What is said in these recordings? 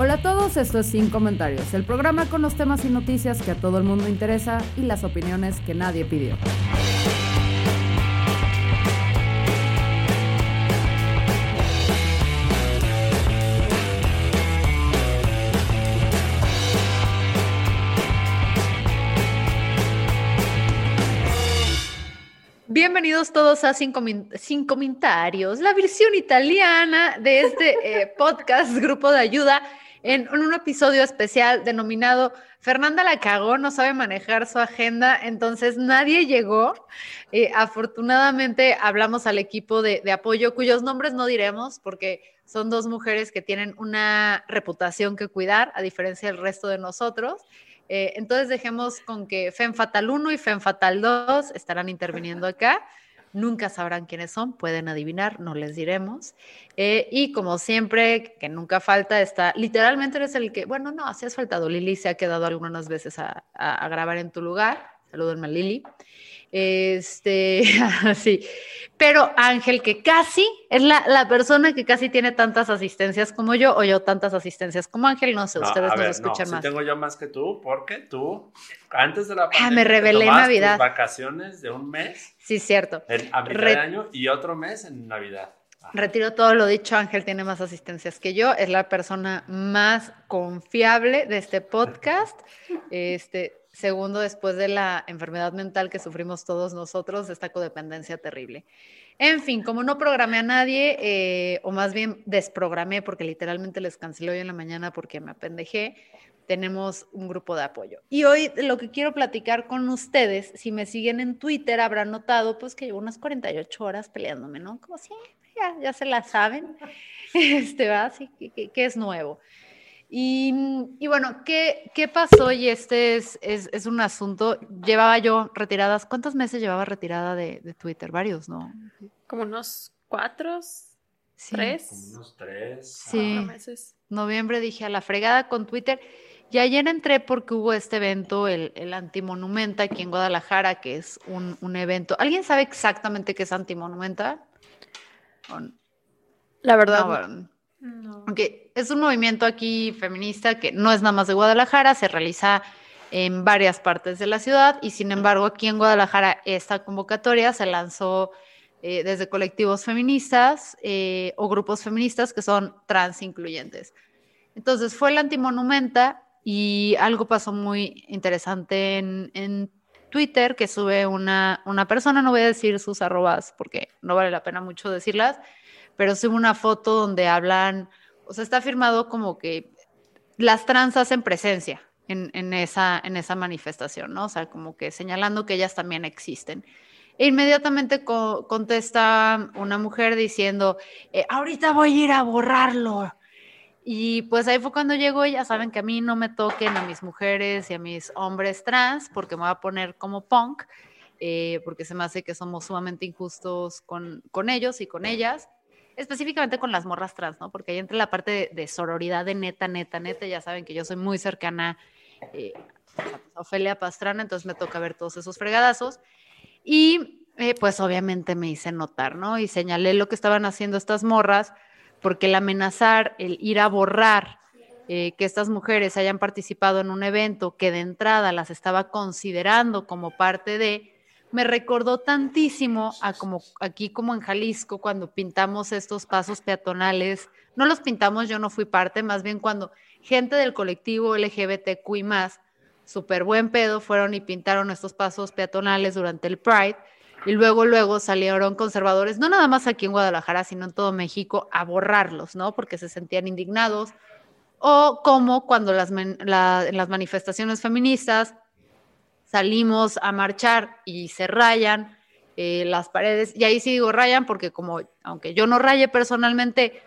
Hola a todos, esto es Sin Comentarios, el programa con los temas y noticias que a todo el mundo interesa y las opiniones que nadie pidió. Bienvenidos todos a Sin, Comentarios, la versión italiana de este eh, podcast, Grupo de Ayuda, en, un episodio especial denominado Fernanda la cagó, no sabe manejar su agenda, entonces nadie llegó. Eh, afortunadamente hablamos al equipo de, apoyo, cuyos nombres no diremos porque son dos mujeres que tienen una reputación que cuidar, a diferencia del resto de nosotros. Eh, entonces dejemos con que Fem Fatal 1 y Fem Fatal 2 estarán interviniendo acá. Nunca sabrán quiénes son, pueden adivinar, no les diremos. Eh, y como siempre, que nunca falta, está, literalmente eres el que, bueno, no, si has faltado, Lili se ha quedado algunas veces a, a grabar en tu lugar. Salúdenme a Lili. Este, sí. Pero Ángel, que casi es la, persona que casi tiene tantas asistencias como yo, o yo tantas asistencias como Ángel, no sé, ustedes nos escuchan más. tengo yo más que tú, porque tú, antes de la pandemia, ah, me revelé Navidad. vacaciones de un mes. Sí, cierto. En, a mitad de año y otro mes en Navidad. Retiro todo lo dicho, Ángel tiene más asistencias que yo, es la persona más confiable de este podcast. Este, Segundo, después de la enfermedad mental que sufrimos todos nosotros, esta codependencia terrible. En fin, como no programé a nadie, eh, o más bien desprogramé, porque literalmente les cancelé hoy en la mañana porque me apendejé, tenemos un grupo de apoyo. Y hoy lo que quiero platicar con ustedes, si me siguen en Twitter, habrán notado pues que llevo unas 48 horas peleándome, ¿no? Como siempre, ya, ya se la saben, este, va, así que, que es nuevo. Y, bueno, ¿qué, ¿qué, pasó? Y este es, es, es, un asunto. Llevaba yo retiradas, ¿cuántos meses llevaba retirada de, de Twitter? Varios, ¿no? Como unos cuatro, tres. Como unos tres. Sí. meses. Noviembre dije a la fregada con Twitter. Y ayer entré porque hubo este evento, el, el Antimonumenta, aquí en Guadalajara, que es un, un evento. ¿Alguien sabe exactamente qué es Antimonumenta? La verdad. No, aunque es un movimiento aquí feminista que no es nada más de Guadalajara, se realiza en varias partes de la ciudad y sin embargo aquí en Guadalajara esta convocatoria se lanzó eh, desde colectivos feministas eh, o grupos feministas que son trans incluyentes. Entonces fue el antimonumenta y algo pasó muy interesante en, en Twitter que sube una, una persona, no voy a decir sus arrobas porque no vale la pena mucho decirlas, pero sube una foto donde hablan, o sea, está firmado como que las trans hacen presencia en, esa, en esa manifestación, ¿no? O sea, como que señalando que ellas también existen. E inmediatamente contesta una mujer diciendo, eh, ahorita voy a ir a borrarlo. Y pues ahí fue cuando llegó, ya saben que a mí no me toquen a mis mujeres y a mis hombres trans, porque me voy a poner como punk, eh, porque se me hace que somos sumamente injustos con, con ellos y con ellas específicamente con las morras trans, ¿no? Porque ahí entra la parte de, sororidad de neta, neta, neta. Ya saben que yo soy muy cercana eh, a Ofelia Pastrana, entonces me toca ver todos esos fregadazos. Y eh, pues obviamente me hice notar, ¿no? Y señalé lo que estaban haciendo estas morras, porque el amenazar, el ir a borrar eh, que estas mujeres hayan participado en un evento que de entrada las estaba considerando como parte de, me recordó tantísimo a como aquí como en Jalisco cuando pintamos estos pasos peatonales. No los pintamos, yo no fui parte, más bien cuando gente del colectivo LGBTQ y más, súper buen pedo, fueron y pintaron estos pasos peatonales durante el Pride. Y luego, luego salieron conservadores, no nada más aquí en Guadalajara, sino en todo México, a borrarlos, ¿no? Porque se sentían indignados. O como cuando las, las manifestaciones feministas salimos a marchar y se rayan eh, las paredes. Y ahí sí digo rayan porque como, aunque yo no raye personalmente,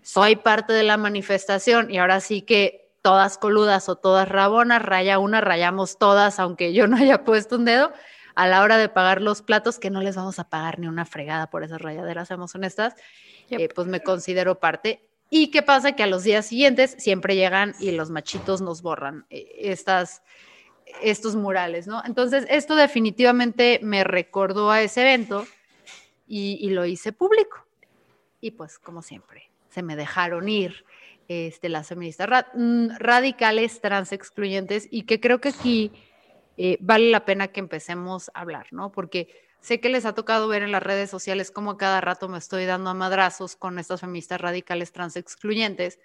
soy parte de la manifestación y ahora sí que todas coludas o todas rabonas, raya una, rayamos todas, aunque yo no haya puesto un dedo, a la hora de pagar los platos, que no les vamos a pagar ni una fregada por esas rayaderas, seamos honestas, eh, pues me considero parte. ¿Y qué pasa? Que a los días siguientes siempre llegan y los machitos nos borran eh, estas, estos murales, ¿no? Entonces, esto definitivamente me recordó a ese evento y, lo hice público. Y pues, como siempre, se me dejaron ir este, las feministas mm, radicales, trans excluyentes, y que creo que aquí eh, vale la pena que empecemos a hablar, ¿no? Porque sé que les ha tocado ver en las redes sociales cómo cada rato me estoy dando a madrazos con estas feministas radicales, trans excluyentes,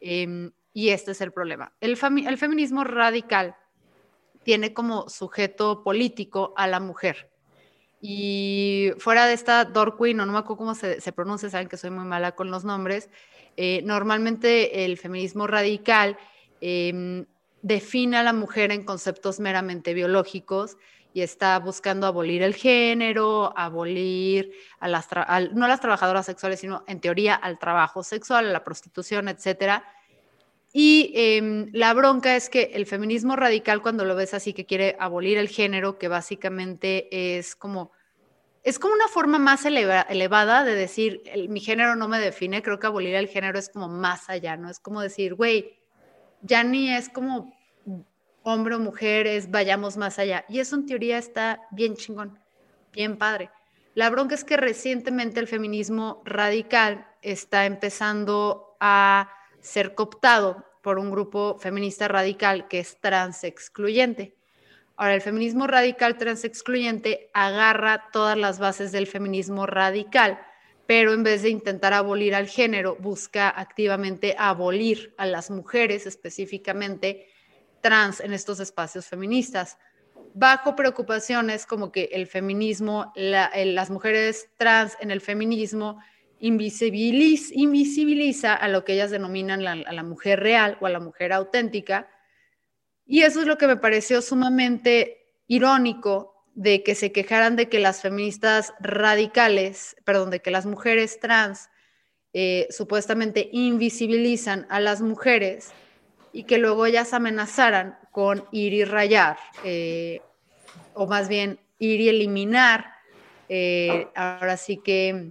em, y este es el problema. El, el feminismo radical tiene como sujeto político a la mujer. Y fuera de esta Dorquin, no, no me acuerdo cómo se, pronuncia, saben que soy muy mala con los nombres, eh, normalmente el feminismo radical em, define a la mujer en conceptos meramente biológicos y está buscando abolir el género, abolir las, no a las trabajadoras sexuales, sino en teoría al trabajo sexual, a la prostitución, etcétera y em, la bronca es que el feminismo radical, cuando lo ves así, que quiere abolir el género, que básicamente es como, es como una forma más elevada de decir, mi género no me define, creo que abolir el género es como más allá, ¿no? Es como decir, güey, ya ni es como hombre o mujer, es vayamos más allá. Y eso en teoría está bien chingón, bien padre. La bronca es que recientemente el feminismo radical está empezando a ser cooptado por un grupo feminista radical que es trans excluyente. Ahora, el feminismo radical trans excluyente agarra todas las bases del feminismo radical, pero en vez de intentar abolir al género, busca activamente abolir a las mujeres, específicamente trans, en estos espacios feministas, bajo preocupaciones como que el feminismo, las mujeres trans en el feminismo invisibiliza, invisibiliza a lo que ellas denominan a la mujer real o a la mujer auténtica. Y eso es lo que me pareció sumamente irónico de que se quejaran de que las feministas radicales, perdón, de que las mujeres trans eh, supuestamente invisibilizan a las mujeres y que luego ellas amenazaran con ir y rayar, eh, o más bien ir y eliminar, eh, ahora sí que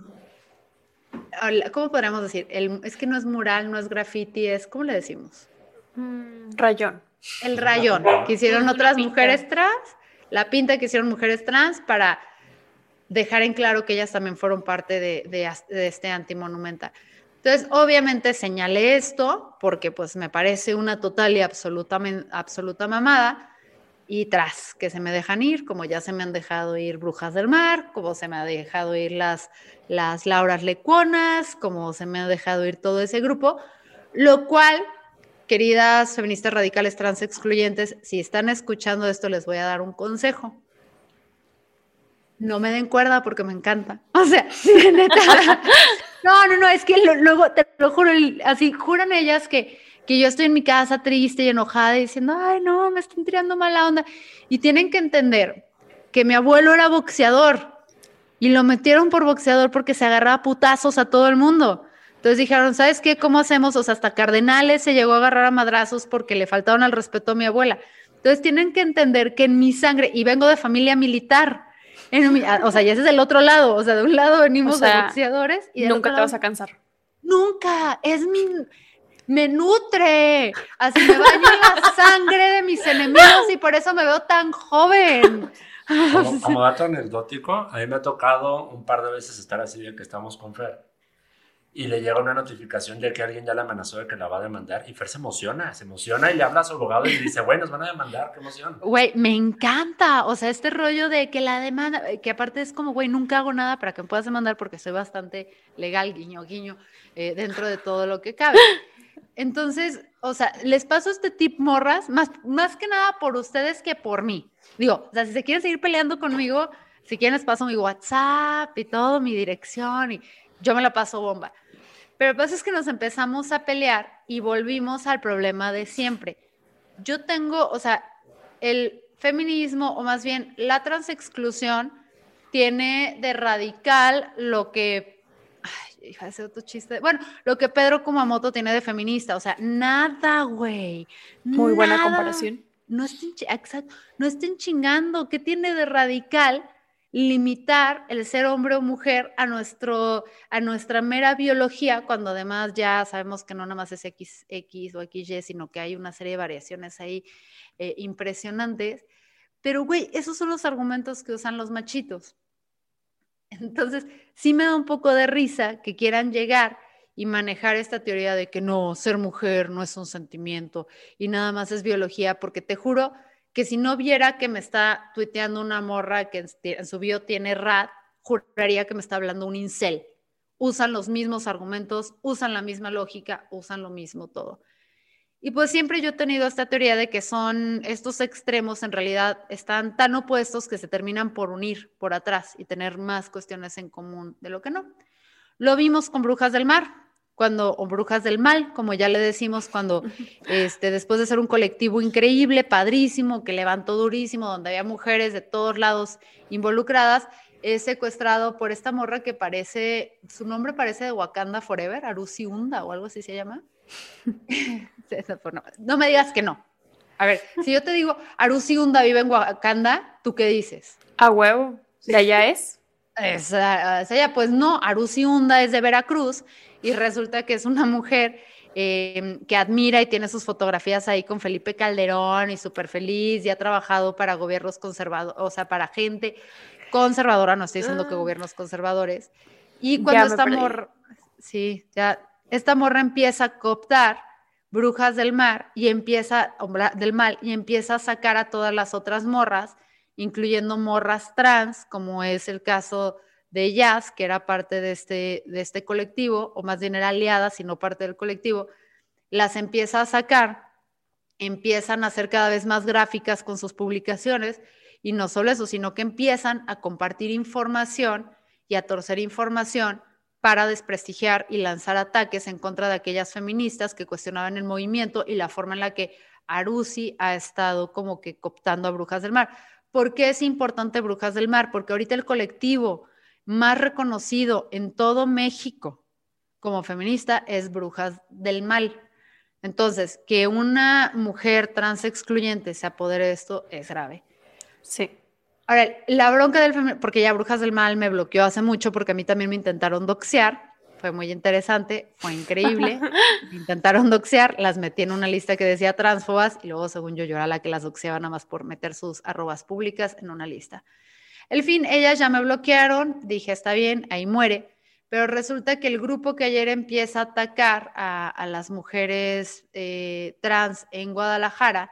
¿cómo podríamos decir? es que no es mural, no es graffiti, es, ¿cómo le decimos? Mm, rayón. El rayón que hicieron otras mujeres trans, la pinta que hicieron mujeres trans para dejar en claro que ellas también fueron parte de, de, este antimonumental. Entonces, obviamente señalé esto porque pues me parece una total y absoluta, absoluta mamada y tras que se me dejan ir, como ya se me han dejado ir Brujas del Mar, como se me ha dejado ir las, las Lauras Lecuonas, como se me ha dejado ir todo ese grupo, lo cual, queridas feministas radicales trans excluyentes, si están escuchando esto, les voy a dar un consejo. No me den cuerda porque me encanta. O sea, neta. No, no, no, es que luego, te lo juro, así, juran ellas que que yo estoy en mi casa triste y enojada y diciendo, ay, no, me están tirando mala onda. Y tienen que entender que mi abuelo era boxeador y lo metieron por boxeador porque se agarraba putazos a todo el mundo. Entonces dijeron, ¿sabes qué? ¿Cómo hacemos? O sea, hasta Cardenales se llegó a agarrar a madrazos porque le faltaron al respeto a mi abuela. Entonces tienen que entender que en mi sangre, y vengo de familia militar, o sea, ya ese es el otro lado, o sea, de un lado venimos de boxeadores y nunca te vas a cansar. Nunca, es mi, me nutre, así me baño la sangre de mis enemigos y por eso me veo tan joven. Como, dato anecdótico, a mí me ha tocado un par de veces estar así de que estamos con Fer y le llega una notificación de que alguien ya le amenazó de que la va a demandar y Fer se emociona, se emociona y le habla a su abogado y dice, güey, nos van a demandar, qué emoción. Güey, me encanta, o sea, este rollo de que la demanda, que aparte es como, güey, nunca hago nada para que me puedas demandar porque soy bastante legal, guiño, guiño, eh, dentro de todo lo que cabe. Entonces, o sea, les paso este tip, morras, más, más que nada por ustedes que por mí. Digo, o sea, si se quieren seguir peleando conmigo, si quieren les paso mi WhatsApp y todo, mi dirección y yo me la paso bomba. Pero lo que pasa es que nos empezamos a pelear y volvimos al problema de siempre. Yo tengo, o sea, el feminismo, o más bien la transexclusión, tiene de radical lo que. Ay, hija, ese otro chiste. Bueno, lo que Pedro Kumamoto tiene de feminista. O sea, nada, güey. Muy buena comparación. No estén, exacto, no estén chingando. ¿Qué tiene de radical limitar el ser hombre o mujer a, nuestro, a nuestra mera biología, cuando además ya sabemos que no nada más es X, X o XY, sino que hay una serie de variaciones ahí eh, impresionantes? Pero, güey, esos son los argumentos que usan los machitos. Entonces, sí me da un poco de risa que quieran llegar y manejar esta teoría de que no, ser mujer no es un sentimiento y nada más es biología, porque te juro que si no viera que me está tuiteando una morra que en, su bio tiene rat, juraría que me está hablando un incel. Usan los mismos argumentos, usan la misma lógica, usan lo mismo todo. Y pues siempre yo he tenido esta teoría de que son estos extremos en realidad están tan opuestos que se terminan por unir por atrás y tener más cuestiones en común de lo que no. Lo vimos con Brujas del Mar, cuando, o Brujas del Mal, como ya le decimos, cuando este, después de ser un colectivo increíble, padrísimo, que levantó durísimo, donde había mujeres de todos lados involucradas, es secuestrado por esta morra que parece, su nombre parece de Wakanda Forever, Arusi Hunda o algo así se llama. no, me digas que no. A ver, si yo te digo, Arusi Hunda vive en Wakanda, ¿tú qué dices? A huevo. ¿De allá es? Esa ella, pues no, Arusi Hunda es de Veracruz y resulta que es una mujer eh, que admira y tiene sus fotografías ahí con Felipe Calderón y súper feliz y ha trabajado para gobiernos conservadores, o sea, para gente conservadora, no estoy diciendo que Ah. gobiernos conservadores. Y cuando esta perdí. morra, sí, ya, esta morra empieza a cooptar brujas del mar y empieza, del mal, y empieza a sacar a todas las otras morras, incluyendo morras trans, como es el caso de Jazz, que era parte de este, de este colectivo, o más bien era aliada, sino parte del colectivo, las empieza a sacar, empiezan a hacer cada vez más gráficas con sus publicaciones, y no solo eso, sino que empiezan a compartir información y a torcer información para desprestigiar y lanzar ataques en contra de aquellas feministas que cuestionaban el movimiento y la forma en la que Arusi ha estado como que cooptando a Brujas del Mar. ¿Por qué es importante Brujas del Mar? Porque ahorita el colectivo más reconocido en todo México como feminista es Brujas del Mal. Entonces, que una mujer trans excluyente se apodere de esto es grave. Sí. Ahora, la bronca del feminismo, porque ya Brujas del Mal me bloqueó hace mucho porque a mí también me intentaron doxear, fue muy interesante, fue increíble, me intentaron doxear, las metí en una lista que decía transfobas y luego según yo yo era la que las doxeaba nada más por meter sus arrobas públicas en una lista. El fin, ellas ya me bloquearon, dije está bien, ahí muere, pero resulta que el grupo que ayer empieza a atacar a, a las mujeres eh, trans en Guadalajara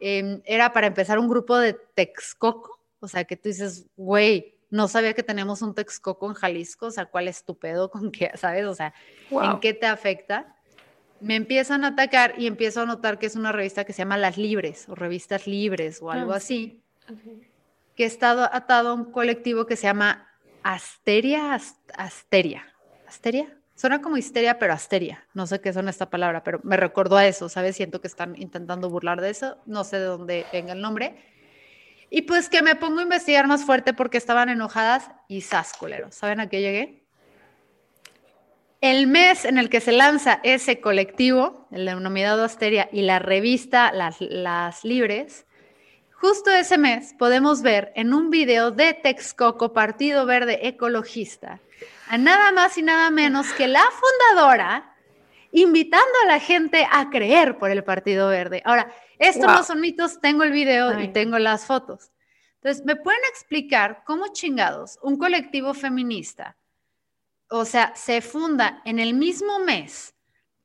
eh, era para empezar un grupo de Texcoco, o sea, que tú dices, güey, no sabía que tenemos un Texcoco en Jalisco, o sea, ¿cuál es tu pedo con qué, sabes? O sea, ¿en qué te afecta? Me empiezan a atacar y empiezo a notar que es una revista que se llama Las Libres o Revistas Libres o algo Ah, así, que está atado a un colectivo que se llama Asteria, Ast- Asteria, Asteria. Suena como histeria, pero asteria. No sé qué son esta palabra, pero me recordó a eso, ¿sabes? Siento que están intentando burlar de eso. No sé de dónde venga el nombre. Y pues que me pongo a investigar más fuerte porque estaban enojadas y sas, culero. ¿Saben a qué llegué? El mes en el que se lanza ese colectivo, el denominado Asteria, y la revista Las, Las Libres, justo ese mes podemos ver en un video de Texcoco, Partido Verde Ecologista, a nada más y nada menos que la fundadora invitando a la gente a creer por el Partido Verde. Ahora, esto Wow. no son mitos, tengo el video y tengo las fotos. Entonces, ¿me pueden explicar cómo chingados un colectivo feminista, o sea, se funda en el mismo mes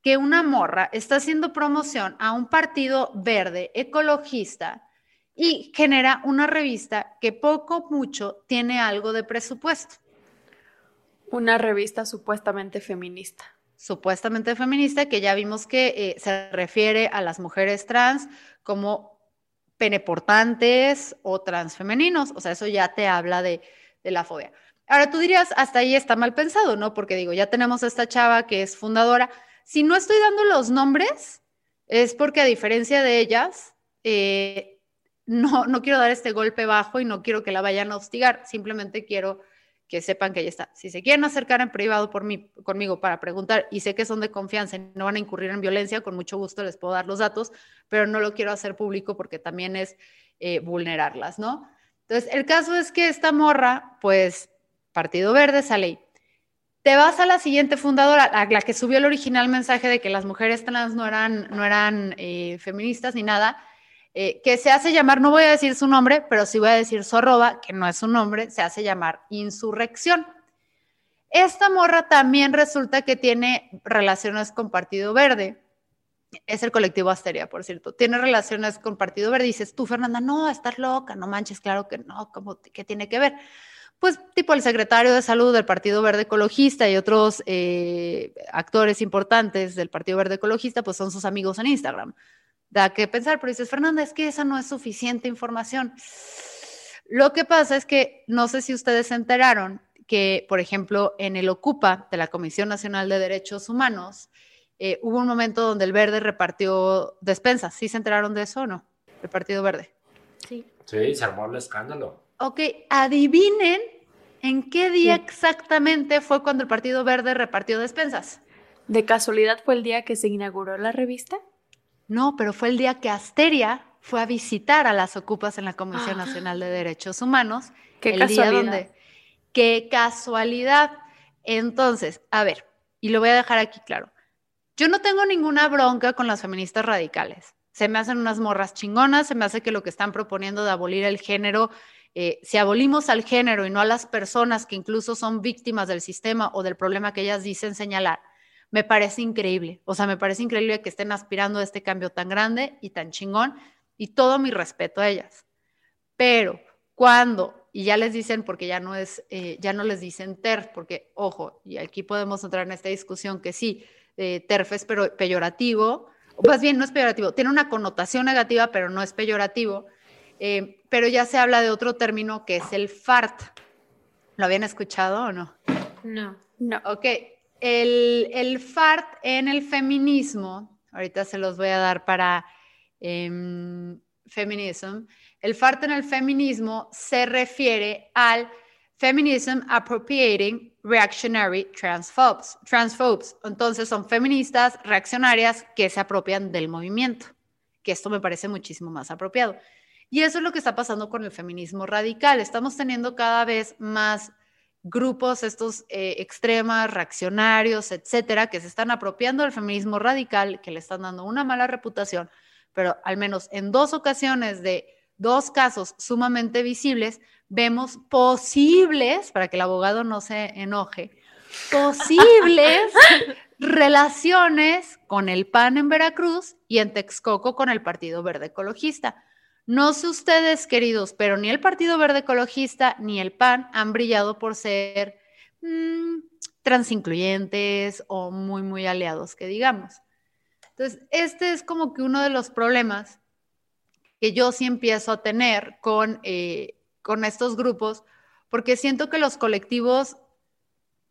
que una morra está haciendo promoción a un partido verde ecologista y genera una revista que poco mucho tiene algo de presupuesto? Una revista supuestamente feminista. supuestamente feminista, que ya vimos que eh, se refiere a las mujeres trans como peneportantes o transfemeninos. O sea, eso ya te habla de, de la fobia. Ahora tú dirías, hasta ahí está mal pensado, ¿no? Porque digo, ya tenemos a esta chava que es fundadora. Si no estoy dando los nombres, es porque a diferencia de ellas, eh, no, no quiero dar este golpe bajo y no quiero que la vayan a hostigar, simplemente quiero que sepan que ella está. Si se quieren acercar en privado por mí, conmigo para preguntar y sé que son de confianza y no van a incurrir en violencia, con mucho gusto les puedo dar los datos, pero no lo quiero hacer público porque también es eh, vulnerarlas, ¿no? Entonces, el caso es que esta morra, pues, Partido Verde sale te vas a la siguiente fundadora, a la que subió el original mensaje de que las mujeres trans no eran, no eran eh, feministas ni nada, eh, que se hace llamar, no voy a decir su nombre, pero sí voy a decir su arroba, que no es su nombre, se hace llamar Insurrección. Esta morra también resulta que tiene relaciones con Partido Verde. Es el colectivo Asteria, por cierto. Tiene relaciones con Partido Verde. dices, tú, Fernanda, no, estás loca, no manches, claro que no, ¿cómo, ¿qué tiene que ver? pues tipo el secretario de salud del Partido Verde Ecologista y otros eh, actores importantes del Partido Verde Ecologista, pues son sus amigos en Instagram. Da que pensar, pero dices, Fernanda, es que esa no es suficiente información. Lo que pasa es que no sé si ustedes se enteraron que, por ejemplo, en el Ocupa de la Comisión Nacional de Derechos Humanos, eh, hubo un momento donde el Verde repartió despensas. ¿Sí se enteraron de eso o no? El Partido Verde. Sí. Sí, se armó el escándalo. Ok, adivinen en qué día exactamente fue cuando el Partido Verde repartió despensas. ¿De casualidad fue el día que se inauguró la revista? No, pero fue el día que Asteria fue a visitar a las ocupas en la Comisión Ah. Nacional de Derechos Humanos. Qué el casualidad. Día donde, qué casualidad. Entonces, a ver, y lo voy a dejar aquí claro. Yo no tengo ninguna bronca con las feministas radicales. Se me hacen unas morras chingonas, se me hace que lo que están proponiendo de abolir el género, eh, si abolimos al género y no a las personas que incluso son víctimas del sistema o del problema que ellas dicen señalar, me parece increíble. O sea, me parece increíble que estén aspirando a este cambio tan grande y tan chingón y todo mi respeto a ellas. Pero cuando, y ya les dicen, porque ya no es, eh, ya no les dicen TERF, porque, ojo, y aquí podemos entrar en esta discusión que sí, eh, TERF es pero, peyorativo, o más bien no es peyorativo, tiene una connotación negativa, pero no es peyorativo, eh, pero ya se habla de otro término que es el FART. ¿Lo habían escuchado o no? No. No. Ok, el, FART en el feminismo, ahorita se los voy a dar para em, feminism, el FART en el feminismo se refiere al Feminism Appropriating Reactionary Transphobes. Transphobes. Entonces son feministas reaccionarias que se apropian del movimiento, que esto me parece muchísimo más apropiado. Y eso es lo que está pasando con el feminismo radical. Estamos teniendo cada vez más grupos, estos eh, extremas, reaccionarios, etcétera, que se están apropiando del feminismo radical, que le están dando una mala reputación, pero al menos en dos ocasiones de dos casos sumamente visibles, vemos posibles, para que el abogado no se enoje, posibles relaciones con el PAN en Veracruz y en Texcoco con el Partido Verde Ecologista. No sé ustedes, queridos, pero ni el Partido Verde Ecologista ni el PAN han brillado por ser mmm, transincluyentes o muy, muy aliados, que digamos. Entonces, este es como que uno de los problemas que yo sí empiezo a tener con, eh, con estos grupos, porque siento que los colectivos,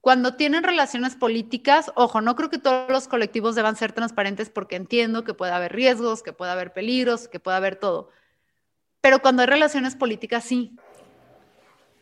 cuando tienen relaciones políticas, ojo, no creo que todos los colectivos deban ser transparentes porque entiendo que puede haber riesgos, que puede haber peligros, que puede haber todo. Pero cuando hay relaciones políticas, sí.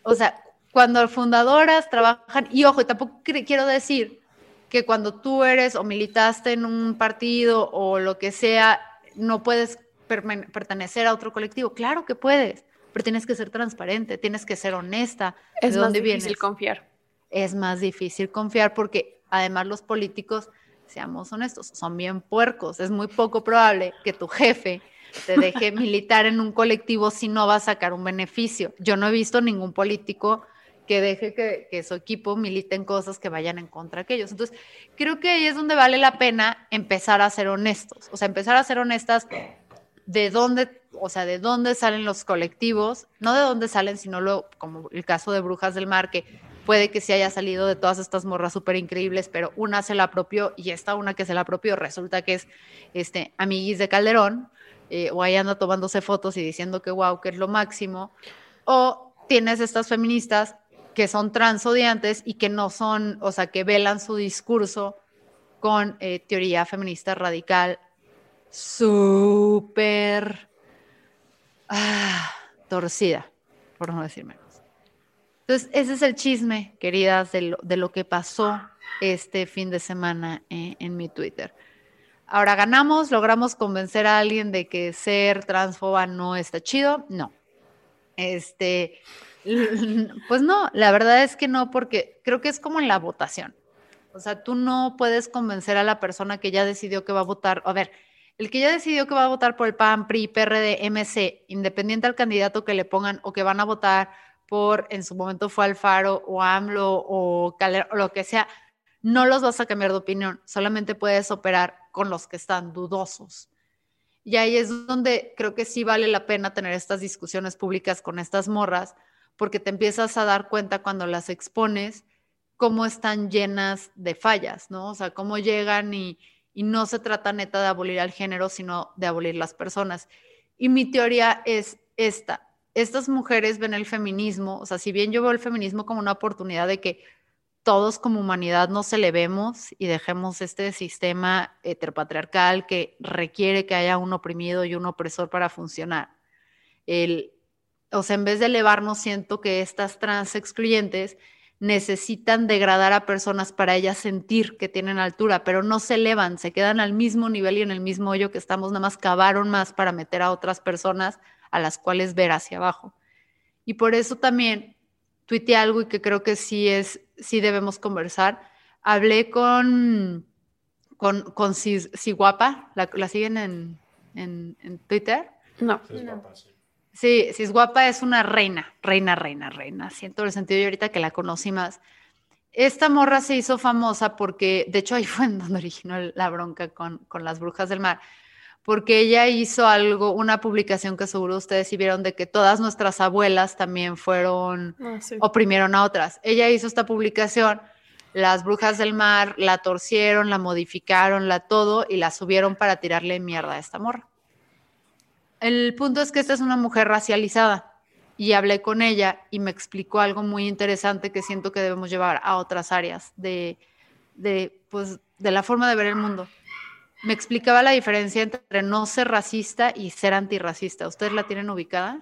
O sea, cuando fundadoras trabajan, y ojo, tampoco quiero decir que cuando tú eres o militaste en un partido o lo que sea, no puedes pertenecer a otro colectivo. Claro que puedes, pero tienes que ser transparente, tienes que ser honesta. Es ¿De más dónde difícil vienes? confiar. Es más difícil confiar porque además los políticos, seamos honestos, son bien puercos. Es muy poco probable que tu jefe te deje militar en un colectivo si no va a sacar un beneficio. Yo no he visto ningún político que deje que, su equipo milite en cosas que vayan en contra de ellos. Entonces, creo que ahí es donde vale la pena empezar a ser honestos, o sea, empezar a ser honestas de dónde, o sea, de dónde salen los colectivos, no de dónde salen, sino lo, como el caso de Brujas del Mar, que puede que sí haya salido de todas estas morras súper increíbles, pero una se la apropió y esta una que se la apropió resulta que es este, amiguis de Calderón, eh, o ahí anda tomándose fotos y diciendo que wow, que es lo máximo, o tienes estas feministas que son transodiantes y que no son, o sea, que velan su discurso con eh, teoría feminista radical súper ah, torcida, por no decir menos. Entonces, ese es el chisme, queridas, de lo, que pasó este fin de semana en, en mi Twitter. Ahora ganamos, logramos convencer a alguien de que ser transfoba no está chido. No. Este, pues no, la verdad es que no, porque creo que es como en la votación. O sea, tú no puedes convencer a la persona que ya decidió que va a votar. A ver, el que ya decidió que va a votar por el PAN, PRI, PRD, MC, independiente al candidato que le pongan o que van a votar por, en su momento fue Alfaro o AMLO o Calero, o lo que sea, no los vas a cambiar de opinión, solamente puedes operar con los que están dudosos. Y ahí es donde creo que sí vale la pena tener estas discusiones públicas con estas morras, porque te empiezas a dar cuenta cuando las expones cómo están llenas de fallas, ¿no? O sea, cómo llegan y, y no se trata neta de abolir al género, sino de abolir las personas. Y mi teoría es esta. Estas mujeres ven el feminismo, o sea, si bien yo veo el feminismo como una oportunidad de que todos como humanidad nos elevemos y dejemos este sistema heteropatriarcal que requiere que haya un oprimido y un opresor para funcionar. El, o sea, en vez de elevarnos, siento que estas trans excluyentes necesitan degradar a personas para ellas sentir que tienen altura, pero no se elevan, se quedan al mismo nivel y en el mismo hoyo que estamos, nada más cavaron más para meter a otras personas a las cuales ver hacia abajo. Y por eso también tuiteé algo y que creo que sí es, sí debemos conversar. Hablé con, con, con ¿la, ¿la siguen en, en, Twitter? No. no. Sí, es guapa, es una reina, reina, reina, reina. Siento el sentido y ahorita que la conocí más. Esta morra se hizo famosa porque, de hecho, ahí fue en donde originó la bronca con, con las brujas del mar, porque ella hizo algo, una publicación que seguro ustedes sí vieron de que todas nuestras abuelas también fueron, ah, oprimieron a otras. Ella hizo esta publicación, las brujas del mar la torcieron, la modificaron, la todo y la subieron para tirarle mierda a esta morra. El punto es que esta es una mujer racializada y hablé con ella y me explicó algo muy interesante que siento que debemos llevar a otras áreas de, de, pues, de la forma de ver el mundo. Me explicaba la diferencia entre no ser racista y ser antirracista. ¿Ustedes la tienen ubicada?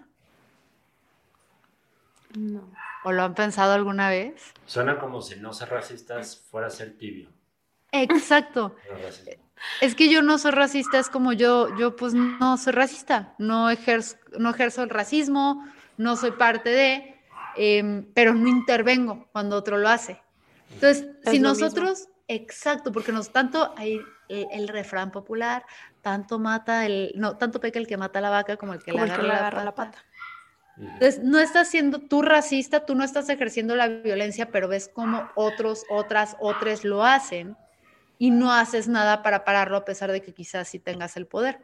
No. ¿O lo han pensado alguna vez? Suena como si no ser racistas fuera ser tibio. Exacto. Es que yo no soy racista, es como yo, yo pues no soy racista, no ejerzo, no ejerzo el racismo, no soy parte de, em, pero no intervengo cuando otro lo hace. Entonces, si nosotros, exacto, porque nos tanto hay el, refrán popular, tanto mata el, no, tanto peca el que mata la vaca como el que, le, agarra la, pata. Entonces, no estás siendo tú racista, tú no estás ejerciendo la violencia, pero ves cómo otros, otras, otros lo hacen y no haces nada para pararlo a pesar de que quizás sí tengas el poder.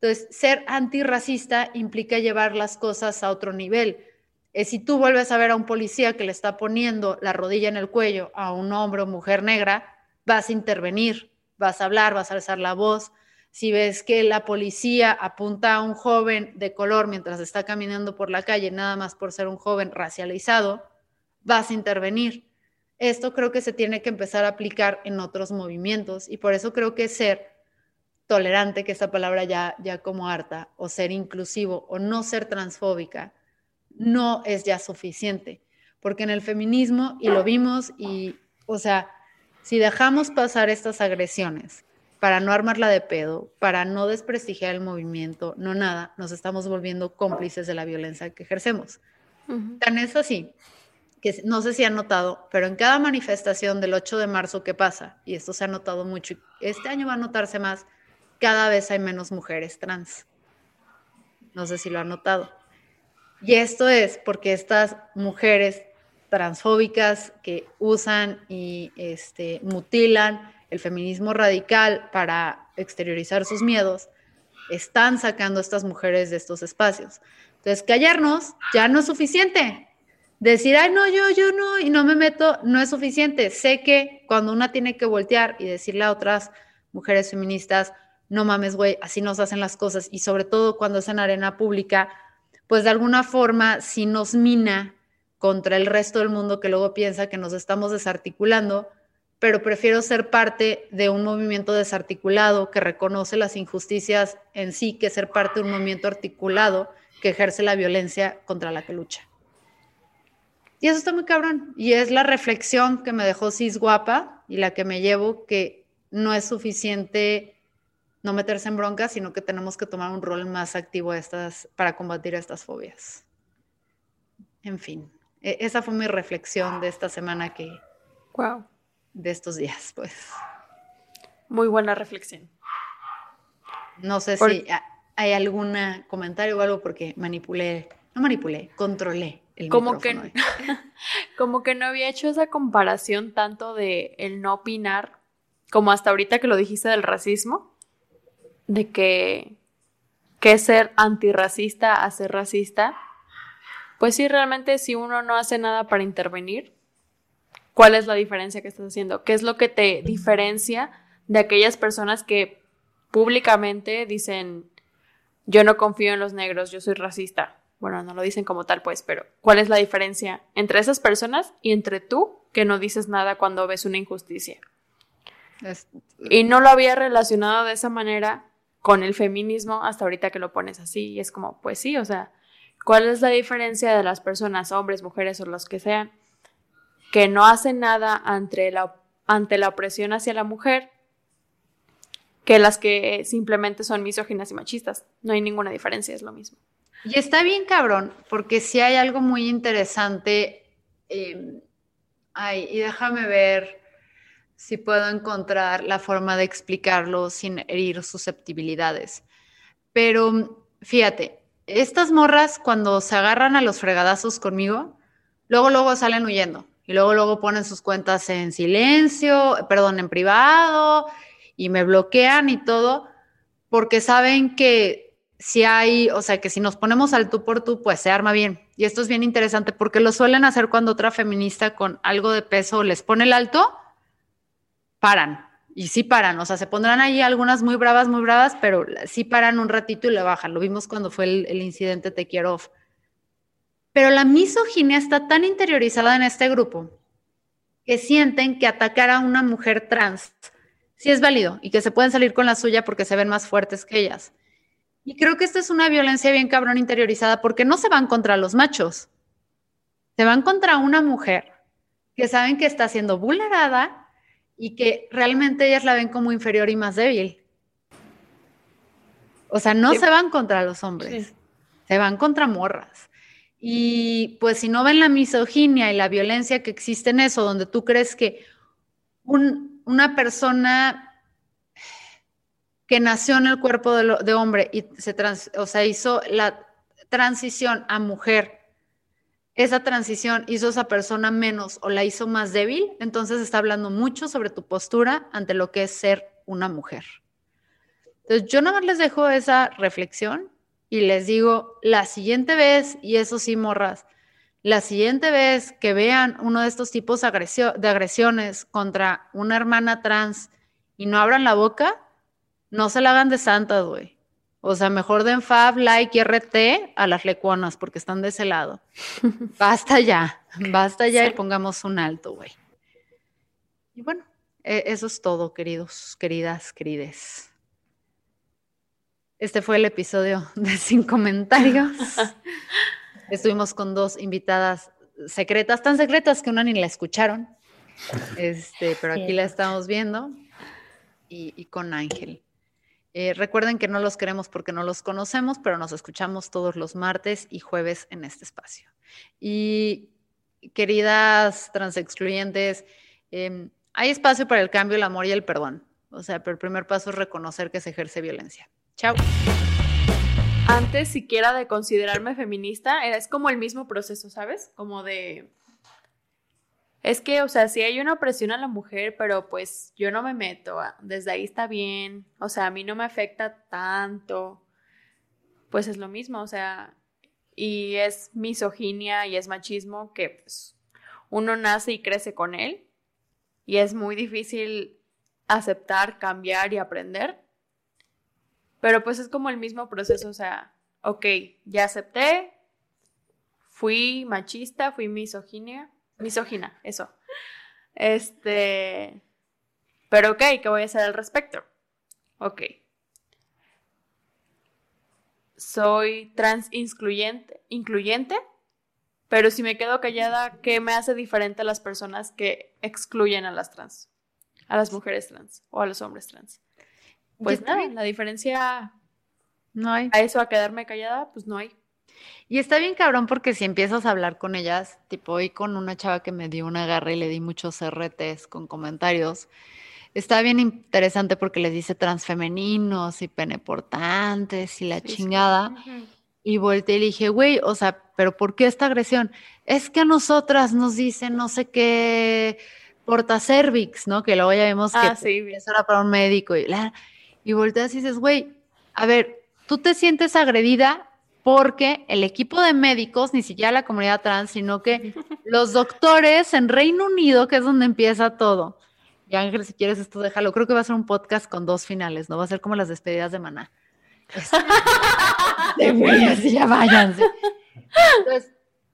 Entonces, ser antirracista implica llevar las cosas a otro nivel. Es si tú vuelves a ver a un policía que le está poniendo la rodilla en el cuello a un hombre o mujer negra, vas a intervenir, vas a hablar, vas a alzar la voz. Si ves que la policía apunta a un joven de color mientras está caminando por la calle, nada más por ser un joven racializado, vas a intervenir esto creo que se tiene que empezar a aplicar en otros movimientos y por eso creo que ser tolerante, que esta palabra ya, ya como harta, o ser inclusivo o no ser transfóbica, no es ya suficiente, porque en el feminismo, y lo vimos, y, o sea, si dejamos pasar estas agresiones para no armarla de pedo, para no desprestigiar el movimiento, no nada, nos estamos volviendo cómplices de la violencia que ejercemos. Tan es así que no sé si han notado, pero en cada manifestación del 8 de marzo que pasa, y esto se ha notado mucho, este año va a notarse más, cada vez hay menos mujeres trans. No sé si lo han notado. Y esto es porque estas mujeres transfóbicas que usan y este, mutilan el feminismo radical para exteriorizar sus miedos, están sacando a estas mujeres de estos espacios. Entonces, callarnos ya no es suficiente. Decir, ay, no, yo, yo no, y no me meto, no es suficiente. Sé que cuando una tiene que voltear y decirle a otras mujeres feministas, no mames, güey, así nos hacen las cosas, y sobre todo cuando es en arena pública, pues de alguna forma si nos mina contra el resto del mundo que luego piensa que nos estamos desarticulando, pero prefiero ser parte de un movimiento desarticulado que reconoce las injusticias en sí que ser parte de un movimiento articulado que ejerce la violencia contra la que lucha. Y eso está muy cabrón. Y es la reflexión que me dejó Cis Guapa y la que me llevo que no es suficiente no meterse en broncas, sino que tenemos que tomar un rol más activo estas, para combatir estas fobias. En fin, e, esa fue mi reflexión de esta semana que... Wow. De estos días, pues. Muy buena reflexión. No sé si hay algún comentario o algo porque manipulé, no manipulé, controlé el como que como que no había hecho esa comparación tanto de el no opinar como hasta ahorita que lo dijiste del racismo de que que ser antirracista a ser racista pues sí realmente si uno no hace nada para intervenir cuál es la diferencia que estás haciendo qué es lo que te diferencia de aquellas personas que públicamente dicen yo no confío en los negros, yo soy racista. Bueno, no lo dicen como tal, pues, pero ¿cuál es la diferencia entre esas personas y entre tú que no dices nada cuando ves una injusticia? Y no lo había relacionado de esa manera con el feminismo hasta ahorita que lo pones así. Y es como, pues sí, o sea, ¿cuál es la diferencia de las personas, hombres, mujeres o los que sean, que no hacen nada ante la, ante la opresión hacia la mujer que las que simplemente son misóginas y machistas. No hay ninguna diferencia, es lo mismo. Y está bien cabrón, porque sí hay algo muy interesante. Em, ay, y déjame ver si puedo encontrar la forma de explicarlo sin herir susceptibilidades. Pero fíjate, estas morras cuando se agarran a los fregadazos conmigo, luego, luego salen huyendo. Y luego, luego ponen sus cuentas en silencio, perdón, en privado, y me bloquean y todo, porque saben que si hay, o sea, que si nos ponemos al tú por tú, pues se arma bien. Y esto es bien interesante porque lo suelen hacer cuando otra feminista con algo de peso les pone el alto, paran. Y sí paran, o sea, se pondrán ahí algunas muy bravas, muy bravas, pero sí paran un ratito y le bajan. Lo vimos cuando fue el, incidente Te Quiero Off. Pero la misoginia está tan interiorizada en este grupo que sienten que atacar a una mujer trans sí es válido y que se pueden salir con la suya porque se ven más fuertes que ellas. Y creo que esta es una violencia bien cabrón interiorizada porque no se van contra los machos, se van contra una mujer que saben que está siendo vulnerada y que realmente ellas la ven como inferior y más débil. O sea, no se van contra los hombres, se van contra morras. Y pues si no ven la misoginia y la violencia que existe en eso, donde tú crees que un, una persona que nació en el cuerpo de, hombre y se o sea, hizo la transición a mujer, esa transición hizo a esa persona menos o la hizo más débil, entonces está hablando mucho sobre tu postura ante lo que es ser una mujer. Entonces yo nada más les dejo esa reflexión y les digo, la siguiente vez, y eso sí, morras, la siguiente vez que vean uno de estos tipos de agresiones contra una hermana trans y no abran la boca, no se la hagan de santa, güey. O sea, mejor den fab, like y RT a las lecuonas porque están de ese lado. Basta ya, basta ya y pongamos un alto, güey. Y bueno, e-, eso es todo, queridos, queridas, querides. Este fue el episodio de Sin Comentarios. Estuvimos con dos invitadas secretas, tan secretas que una ni la escucharon, este, pero aquí la estamos viendo, y, con Ángel. Eh, recuerden que no los queremos porque no los conocemos, pero nos escuchamos todos los martes y jueves en este espacio. Y queridas transexcluyentes, eh, hay espacio para el cambio, el amor y el perdón. O sea, pero el primer paso es reconocer que se ejerce violencia. Chao antes siquiera de considerarme feminista, es como el mismo proceso, ¿sabes? Como de... Es que, o sea, sí hay una opresión a la mujer, pero pues yo no me meto, ah, desde ahí está bien, o sea, a mí no me afecta tanto, pues es lo mismo, o sea, y es misoginia y es machismo que pues, uno nace y crece con él, y es muy difícil aceptar, cambiar y aprender, pero pues es como el mismo proceso, o sea, ok, ya acepté, fui machista, fui misoginia, misógina, eso. Este, pero ok, ¿qué voy a hacer al respecto? Ok. soy trans incluyente, incluyente, pero si me quedo callada, ¿qué me hace diferente a las personas que excluyen a las trans? A las mujeres trans o a los hombres trans. Pues nada, la diferencia no hay. A eso, a quedarme callada, pues no hay. Y está bien cabrón porque si empiezas a hablar con ellas, tipo hoy con una chava que me dio una garra y le di muchos RTs con comentarios, está bien interesante porque les dice transfemeninos y peneportantes y la chingada. Y volteé y le dije, güey, o sea, pero ¿por qué esta agresión? Es que a nosotras nos dicen no sé qué portacervix, ¿no? Que luego ya vimos que ah, sí. eso era para un médico y, la, y volteas y dices, güey, a ver, tú te sientes agredida porque el equipo de médicos, ni siquiera la comunidad trans, sino que los doctores en Reino Unido, que es donde empieza todo. Y Ángel, si quieres esto, déjalo. Creo que va a ser un podcast con dos finales, ¿no? Va a ser como las despedidas de Maná. de ya váyanse. Entonces,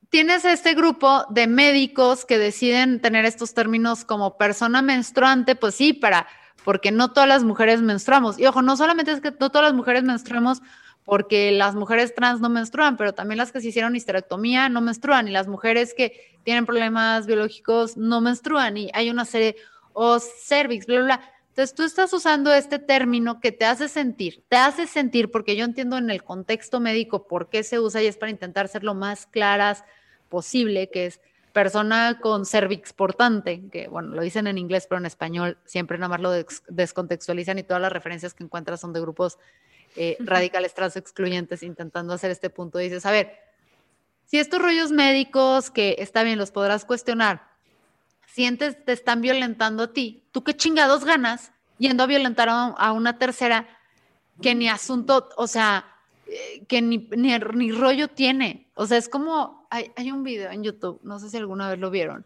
tienes este grupo de médicos que deciden tener estos términos como persona menstruante, pues sí, para porque no todas las mujeres menstruamos. Y ojo, no solamente es que no todas las mujeres menstruamos porque las mujeres trans no menstruan, pero también las que se hicieron histerectomía no menstruan y las mujeres que tienen problemas biológicos no menstruan y hay una serie, o cervix, bla, bla, bla. Entonces tú estás usando este término que te hace sentir, te hace sentir, porque yo entiendo en el contexto médico por qué se usa y es para intentar ser lo más claras posible, que es persona con cervix portante, que bueno, lo dicen en inglés, pero en español siempre nada más lo descontextualizan y todas las referencias que encuentras son de grupos eh, radicales trans excluyentes intentando hacer este punto. Dices, a ver, si estos rollos médicos que está bien, los podrás cuestionar, sientes te están violentando a ti, ¿tú qué chingados ganas yendo a violentar a una tercera que ni asunto, o sea, eh, que ni, ni, rollo tiene. O sea, es como, hay, hay, un video en YouTube, no sé si alguna vez lo vieron,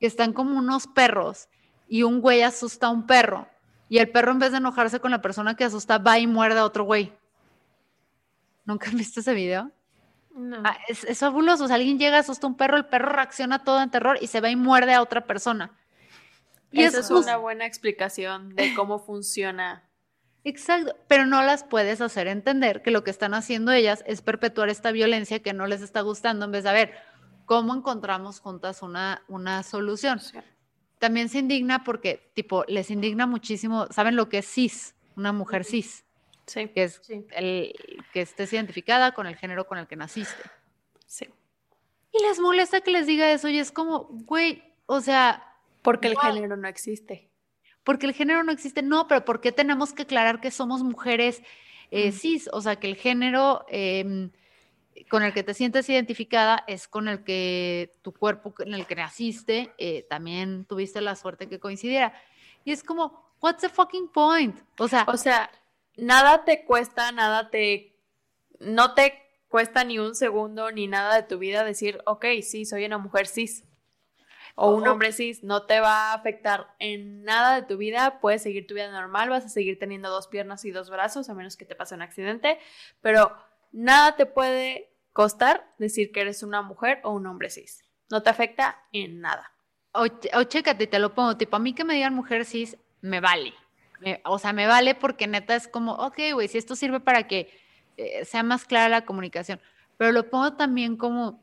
que están como unos perros y un güey asusta a un perro y el perro en vez de enojarse con la persona que asusta va y muerde a otro güey. ¿Nunca has visto ese video? No. Ah, es, es, fabuloso. O sea, alguien llega, asusta a un perro, el perro reacciona todo en terror y se va y muerde a otra persona. Y Esa es una buena explicación de cómo funciona Exacto, pero no las puedes hacer entender que lo que están haciendo ellas es perpetuar esta violencia que no les está gustando en vez de a ver cómo encontramos juntas una, una solución. También se indigna porque, tipo, les indigna muchísimo, ¿saben lo que es cis? Una mujer cis. Sí. Que es el que estés identificada con el género con el que naciste. Sí. Y les molesta que les diga eso y es como, güey, o sea... Porque el género no existe porque el género no existe, no, pero ¿por qué tenemos que aclarar que somos mujeres eh, cis? O sea, que el género em, con el que te sientes identificada es con el que tu cuerpo, en el que naciste, eh, también tuviste la suerte que coincidiera. Y es como, what's the fucking point? O sea, o sea, nada te cuesta, nada te, no te cuesta ni un segundo ni nada de tu vida decir, ok, sí, soy una mujer cis o un hombre cis no te va a afectar en nada de tu vida, puedes seguir tu vida normal, vas a seguir teniendo dos piernas y dos brazos, a menos que te pase un accidente, pero nada te puede costar decir que eres una mujer o un hombre cis. No te afecta en nada. O, o chécate, te lo pongo, tipo, a mí que me digan mujer cis, me vale. o sea, me vale porque neta es como, ok, güey, si esto sirve para que eh, sea más clara la comunicación, pero lo pongo también como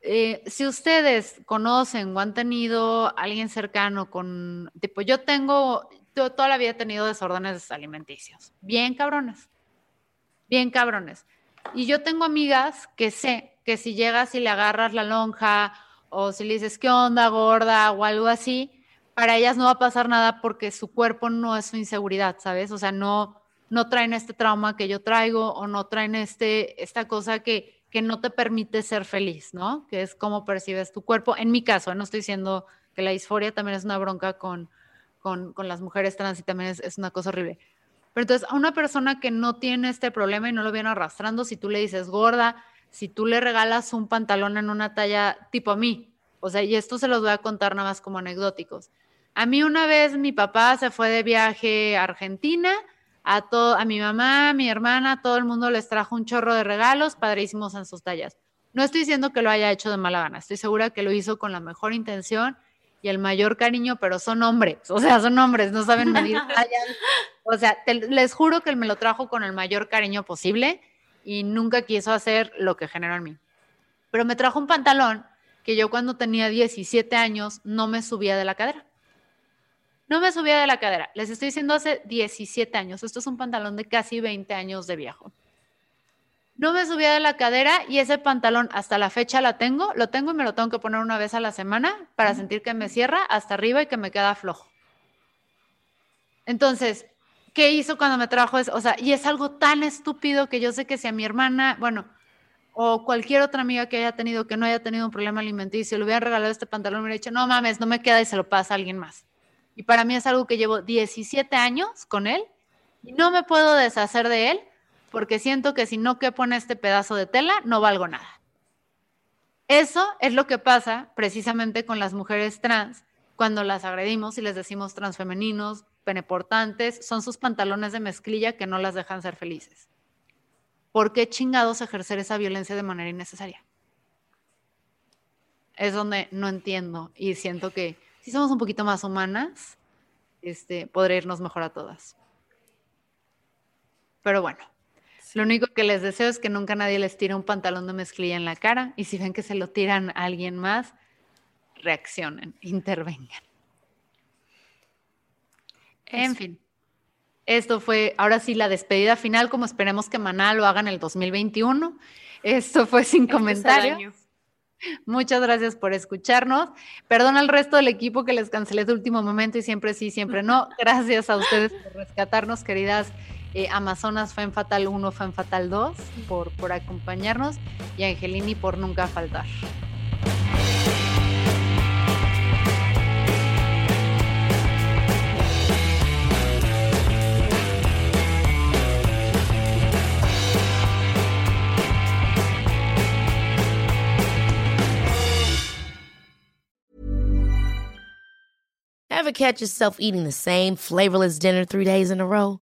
eh, si ustedes conocen o han tenido alguien cercano con, tipo, yo tengo, yo toda la vida he tenido desórdenes alimenticios, bien cabrones, bien cabrones. Y yo tengo amigas que sé que si llegas y le agarras la lonja o si le dices, ¿qué onda, gorda? o algo así, para ellas no va a pasar nada porque su cuerpo no es su inseguridad, ¿sabes? O sea, no, no traen este trauma que yo traigo o no traen este, esta cosa que, que no te permite ser feliz, ¿no? Que es cómo percibes tu cuerpo. En mi caso, no estoy diciendo que la disforia también es una bronca con, con, las mujeres trans y también es, una cosa horrible. Pero entonces, a una persona que no tiene este problema y no lo viene arrastrando, si tú le dices gorda, si tú le regalas un pantalón en una talla tipo a mí, o sea, y esto se los voy a contar nada más como anecdóticos. A mí una vez mi papá se fue de viaje a Argentina a, todo, a mi mamá, a mi hermana, todo el mundo les trajo un chorro de regalos padrísimos en sus tallas. No estoy diciendo que lo haya hecho de mala gana, estoy segura que lo hizo con la mejor intención y el mayor cariño, pero son hombres, o sea, son hombres, no saben medir tallas. O sea, les juro que él me lo trajo con el mayor cariño posible y nunca quiso hacer lo que generó en mí. Pero me trajo un pantalón que yo cuando tenía 17 años no me subía de la cadera. No me subía de la cadera. Les estoy diciendo hace 17 años. Esto es un pantalón de casi 20 años de viejo. No me subía de la cadera y ese pantalón hasta la fecha la tengo. Lo tengo y me lo tengo que poner una vez a la semana para sentir que me cierra hasta arriba y que me queda flojo. Entonces, ¿qué hizo cuando me trajo eso? O sea, y es algo tan estúpido que yo sé que si a mi hermana, bueno, o cualquier otra amiga que haya tenido, que no haya tenido un problema alimenticio, le hubiera regalado este pantalón, me hubiera dicho, no mames, no me queda y se lo pasa a alguien más. Y para mí es algo que llevo 17 años con él y no me puedo deshacer de él porque siento que si no quepo en este pedazo de tela, no valgo nada. Eso es lo que pasa precisamente con las mujeres trans cuando las agredimos y les decimos transfemeninos, peneportantes, son sus pantalones de mezclilla que no las dejan ser felices. ¿por qué chingados ejercer esa violencia de manera innecesaria? Es donde no entiendo y siento que si somos un poquito más humanas, este, podría irnos mejor a todas. Pero bueno, lo único que les deseo es que nunca nadie les tire un pantalón de mezclilla en la cara y si ven que se lo tiran a alguien más, reaccionen, intervengan. En fin. Esto fue, ahora sí, la despedida final, como esperemos que Maná lo haga en el 2021. Esto fue sin este comentarios. Muchas gracias por escucharnos. Perdón al resto del equipo que les cancelé de último momento y siempre sí, siempre no. Gracias a ustedes por rescatarnos, queridas eh, Amazonas en Fatal 1, fue en Fatal 2, por, por acompañarnos y Angelini por nunca faltar. Ever catch yourself eating the same flavorless dinner three days in a row?